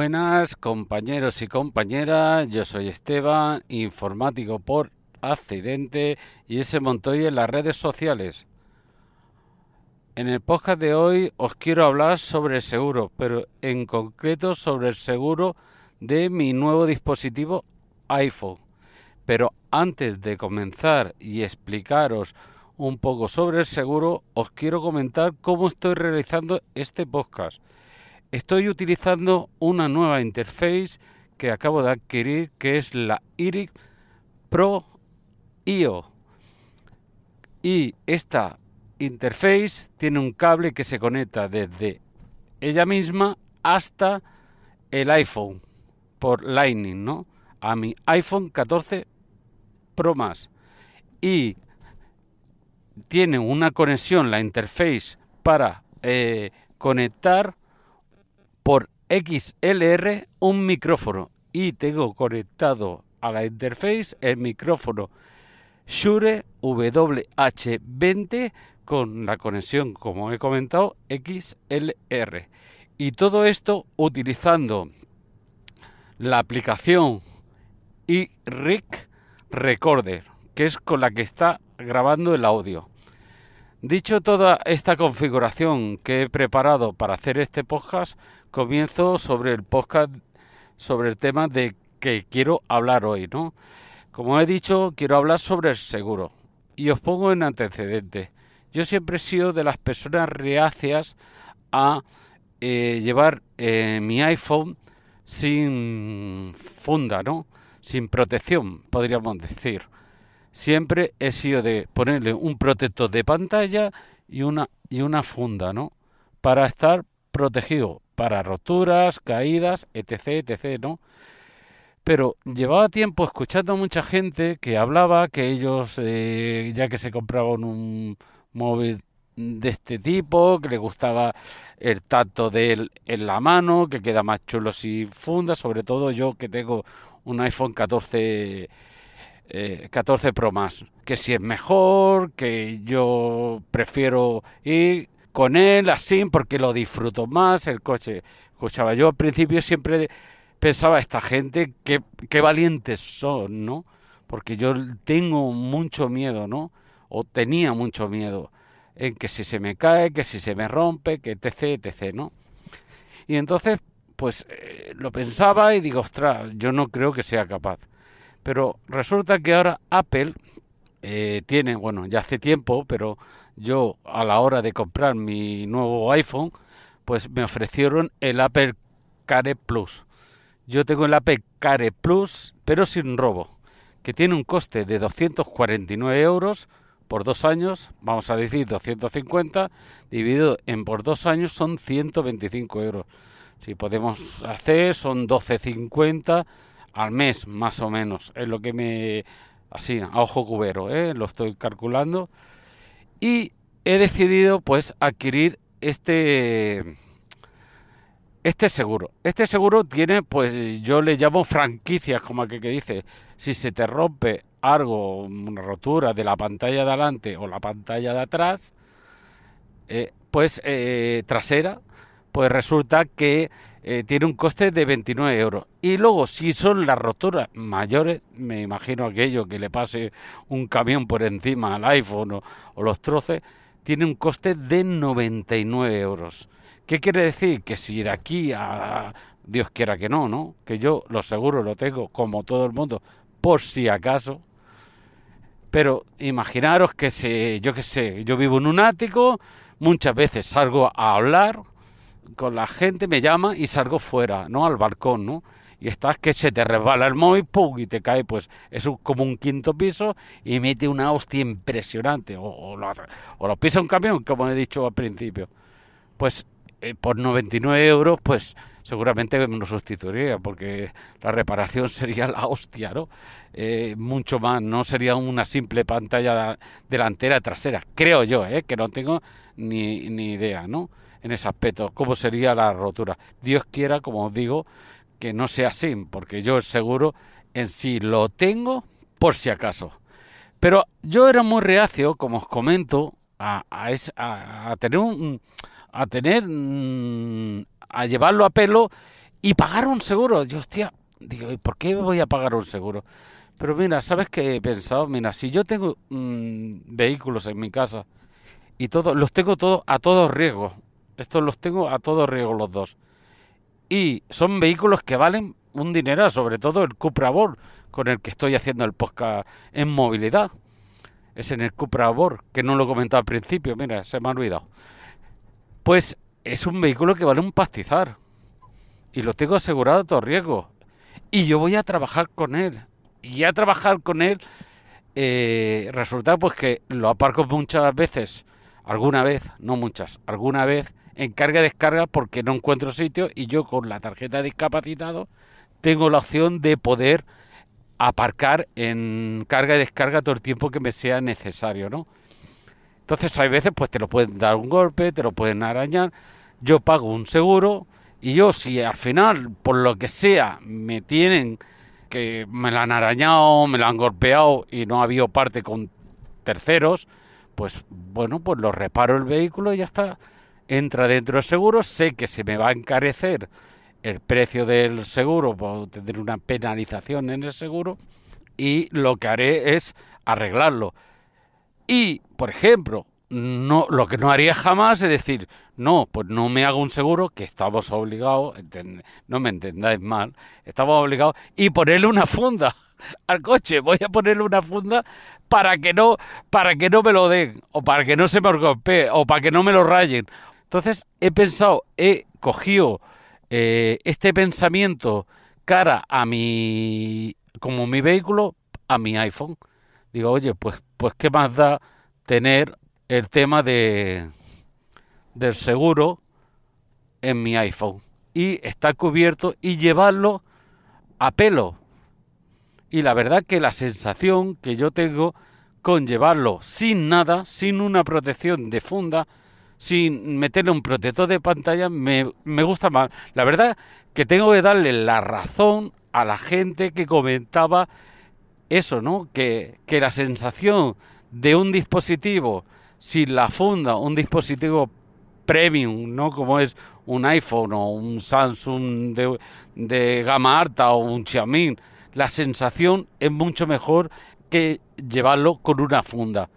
Buenas compañeros y compañeras, yo soy Esteban, informático por accidente y ese Montoya en las redes sociales. En el podcast de hoy os quiero hablar sobre el seguro, pero en concreto sobre el seguro de mi nuevo dispositivo iPhone. Pero antes de comenzar y explicaros un poco sobre el seguro, os quiero comentar cómo estoy realizando este podcast. Estoy utilizando una nueva interface que acabo de adquirir que es la IRIC Pro IO. Y esta interface tiene un cable que se conecta desde ella misma hasta el iPhone por Lightning, ¿no? A mi iPhone 14 Pro más. Y tiene una conexión, la interface, para eh, conectar por XLR un micrófono y tengo conectado a la interface el micrófono Shure WH20 con la conexión, como he comentado, XLR. Y todo esto utilizando la aplicación iRig Recorder, que es con la que está grabando el audio. Dicho toda esta configuración que he preparado para hacer este podcast, comienzo sobre el podcast, sobre el tema de que quiero hablar hoy, ¿no? Como he dicho, quiero hablar sobre el seguro. Y os pongo en antecedente. Yo siempre he sido de las personas reacias a eh, llevar eh, mi iPhone sin funda, ¿no? Sin protección, podríamos decir siempre he sido de ponerle un protector de pantalla y una, y una funda, ¿no? Para estar protegido para roturas, caídas, etc., etc., ¿no? Pero llevaba tiempo escuchando a mucha gente que hablaba que ellos, eh, ya que se compraban un móvil de este tipo, que le gustaba el tacto de él en la mano, que queda más chulo sin funda, sobre todo yo que tengo un iPhone 14 14 eh, Pro más, que si es mejor, que yo prefiero ir con él así porque lo disfruto más, el coche. Escuchaba, yo al principio siempre pensaba esta gente que, qué valientes son, ¿no? Porque yo tengo mucho miedo, ¿no? O tenía mucho miedo en que si se me cae, que si se me rompe, que etc, etc, ¿no? Y entonces, pues eh, lo pensaba y digo, ostras, yo no creo que sea capaz. Pero resulta que ahora Apple eh, tiene, bueno, ya hace tiempo, pero yo a la hora de comprar mi nuevo iPhone, pues me ofrecieron el Apple Care Plus. Yo tengo el Apple Care Plus, pero sin robo, que tiene un coste de 249 euros por dos años, vamos a decir 250, dividido en por dos años son 125 euros. Si podemos hacer, son 1250 al mes más o menos, es lo que me, así, a ojo cubero, ¿eh? lo estoy calculando. Y he decidido pues adquirir este este seguro. Este seguro tiene, pues yo le llamo franquicias, como aquel que dice, si se te rompe algo, una rotura de la pantalla de adelante o la pantalla de atrás, eh, pues eh, trasera, pues resulta que eh, tiene un coste de 29 euros. Y luego, si son las roturas mayores, me imagino aquello que le pase un camión por encima al iPhone o, los troces, tiene un coste de 99 euros. ¿Qué quiere decir? Que si de aquí a Dios quiera que no, ¿no? Que yo lo seguro lo tengo como todo el mundo, por si acaso. Pero imaginaros que si, yo qué sé, yo vivo en un ático, muchas veces salgo a hablar con la gente, me llama y salgo fuera, ¿no? Al balcón, ¿no? Y estás que se te resbala el móvil, ¡pum! y te cae, pues es como un quinto piso y mete una hostia impresionante. O, lo, o lo pisa un camión, como he dicho al principio. Pues eh, por 99 euros, pues seguramente me lo sustituiría, porque la reparación sería la hostia, ¿no? Eh, mucho más, no sería una simple pantalla delantera trasera, creo yo, ¿eh? Que no tengo ni, ni idea, ¿no? En ese aspecto, cómo sería la rotura. Dios quiera, como os digo, que no sea así, porque yo seguro en sí lo tengo por si acaso. Pero yo era muy reacio, como os comento, a, a, tener un, a tener mm, a llevarlo a pelo y pagar un seguro. Yo, hostia, digo, ¿y por qué voy a pagar un seguro? Pero mira, ¿sabes qué he pensado? Mira, si yo tengo mm, vehículos en mi casa y todos los tengo todos a todos riesgos, estos los tengo a todos riesgos los dos. Y son vehículos que valen un dinero, sobre todo el Cupra Born, con el que estoy haciendo el podcast en movilidad. Es en el Cupra Born, que no lo he comentado al principio, mira, se me ha olvidado. Pues es un vehículo que vale un pastizar. Y lo tengo asegurado a todo riesgo. Y yo voy a trabajar con él. Y a trabajar con él eh, resulta pues que lo aparco muchas veces, alguna vez, no muchas, alguna vez en carga y descarga porque no encuentro sitio y yo con la tarjeta de discapacitado tengo la opción de poder aparcar en carga y descarga todo el tiempo que me sea necesario, ¿no? Entonces hay veces pues te lo pueden dar un golpe, te lo pueden arañar, yo pago un seguro y yo si al final por lo que sea me tienen que me la han arañado, me la han golpeado y no ha habido parte con terceros, pues bueno, pues lo reparo el vehículo y ya está. Entra dentro del seguro, sé que se me va a encarecer el precio del seguro, puedo tener una penalización en el seguro y lo que haré es arreglarlo. Y, por ejemplo, no, lo que no haría jamás es decir, no, pues no me hago un seguro, que estamos obligados, no me entendáis mal, estamos obligados, y ponerle una funda al coche, voy a ponerle una funda para que no, para que no me lo den, o para que no se me golpee, o para que no me lo rayen. Entonces he pensado, he cogido eh, este pensamiento cara a mi, como mi vehículo, a mi iPhone. Digo, oye, pues, pues qué más da tener el tema de del seguro en mi iPhone y está cubierto y llevarlo a pelo. Y la verdad que la sensación que yo tengo con llevarlo sin nada, sin una protección de funda, sin meterle un protector de pantalla, me, me gusta más. La verdad que tengo que darle la razón a la gente que comentaba eso, ¿no? Que, que la sensación de un dispositivo sin la funda, un dispositivo premium, ¿no? Como es un iPhone o un Samsung de, de gama alta o un Xiaomi, la sensación es mucho mejor que llevarlo con una funda.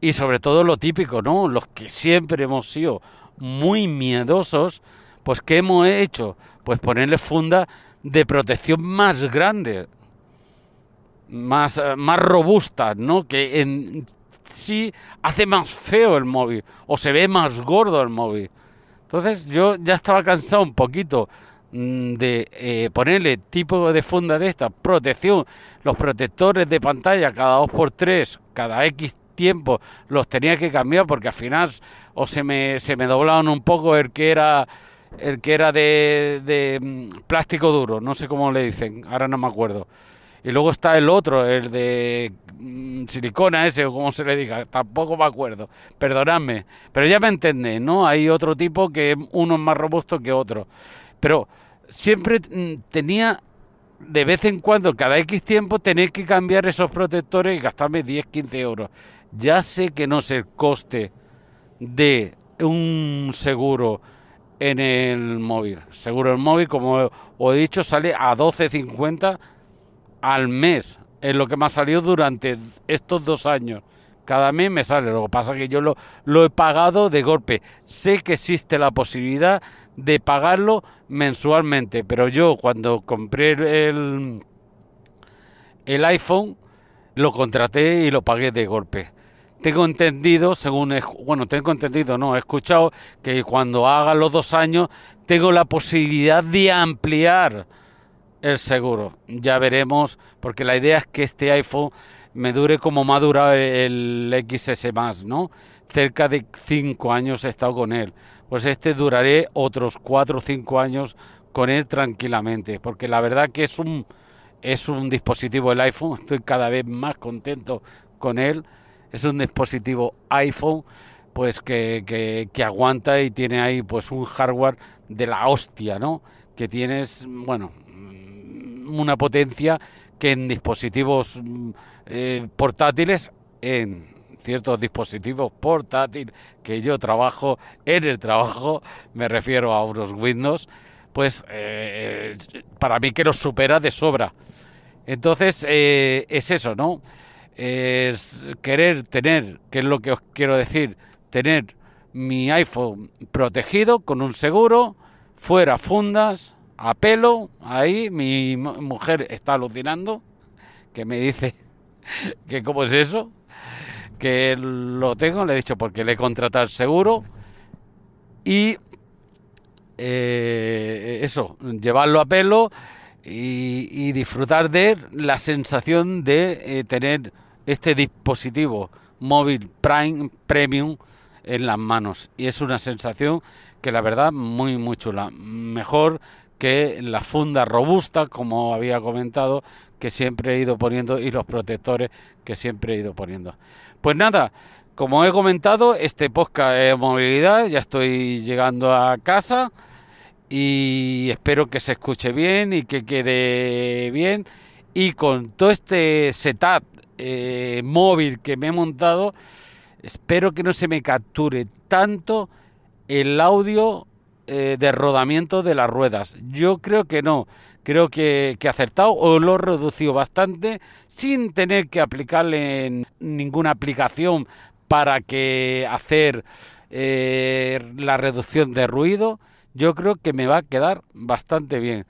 Y sobre todo lo típico, ¿no? Los que siempre hemos sido muy miedosos, pues ¿qué hemos hecho? Pues ponerle funda de protección más grande, más, eh, más robusta, ¿no? Que en sí hace más feo el móvil o se ve más gordo el móvil. Entonces yo ya estaba cansado un poquito mm, de eh, ponerle tipo de funda de esta, protección, los protectores de pantalla cada dos por tres, cada X tiempo los tenía que cambiar porque al final o se me, se me doblaban un poco el que era el que era de, de mm, plástico duro, no sé cómo le dicen, ahora no me acuerdo. Y luego está el otro, el de mm, silicona ese o como se le diga, tampoco me acuerdo, perdonadme, pero ya me entendéis, ¿no? Hay otro tipo que uno es más robusto que otro, pero siempre mm, tenía de vez en cuando, cada X tiempo, tener que cambiar esos protectores y gastarme 10, 15 euros. Ya sé que no es el coste de un seguro en el móvil. Seguro el móvil, como os he dicho, sale a 12.50 al mes. Es lo que me ha salido durante estos dos años. Cada mes me sale. Lo que pasa es que yo lo, lo he pagado de golpe. Sé que existe la posibilidad de pagarlo mensualmente. Pero yo cuando compré el, el iPhone lo contraté y lo pagué de golpe. Tengo entendido, según, bueno, tengo entendido, no, he escuchado que cuando haga los dos años tengo la posibilidad de ampliar el seguro. Ya veremos, porque la idea es que este iPhone me dure como me ha durado el XS más, ¿no? Cerca de 5 años he estado con él. Pues este duraré otros 4 o 5 años con él tranquilamente, porque la verdad que es un es un dispositivo el iPhone, estoy cada vez más contento con él. Es un dispositivo iPhone pues que, que, que aguanta y tiene ahí pues un hardware de la hostia, ¿no? Que tienes, bueno, una potencia que en dispositivos mm, eh, portátiles, en ciertos dispositivos portátiles que yo trabajo en el trabajo, me refiero a unos Windows, pues eh, para mí que lo supera de sobra. Entonces, eh, es eso, ¿no? Es querer tener, que es lo que os quiero decir, tener mi iPhone protegido con un seguro, fuera fundas, a pelo, ahí mi mujer está alucinando, que me dice que cómo es eso, que lo tengo, le he dicho porque le he contratado el seguro y eh, eso, llevarlo a pelo y, disfrutar de la sensación de eh, tener este dispositivo móvil Prime Premium en las manos. Y es una sensación que la verdad muy muy chula. Mejor que la funda robusta como había comentado que siempre he ido poniendo y los protectores que siempre he ido poniendo. Pues nada como he comentado este podcast es movilidad ya estoy llegando a casa y espero que se escuche bien y que quede bien. Y con todo este setup eh, móvil que me he montado espero que no se me capture tanto el audio eh, de rodamiento de las ruedas yo creo que no creo que, que acertado o lo reducido bastante sin tener que aplicarle ninguna aplicación para que hacer eh, la reducción de ruido yo creo que me va a quedar bastante bien.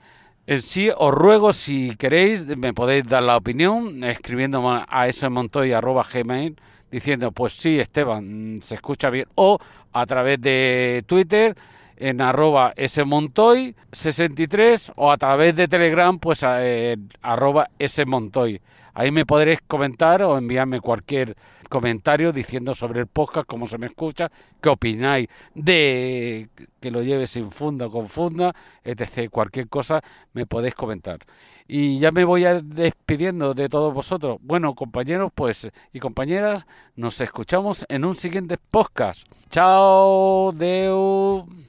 En sí, os ruego, si queréis, me podéis dar la opinión escribiendo a smontoy.gmail diciendo, pues sí, Esteban, se escucha bien. O a través de Twitter en arroba smontoy63 o a través de Telegram, pues en arroba smontoy. Ahí me podréis comentar o enviarme cualquier comentario diciendo sobre el podcast, cómo se me escucha, qué opináis de que lo lleve sin funda o con funda, etc. Cualquier cosa me podéis comentar. Y ya me voy despidiendo de todos vosotros. Bueno, compañeros pues y compañeras, nos escuchamos en un siguiente podcast. Chao, Deu.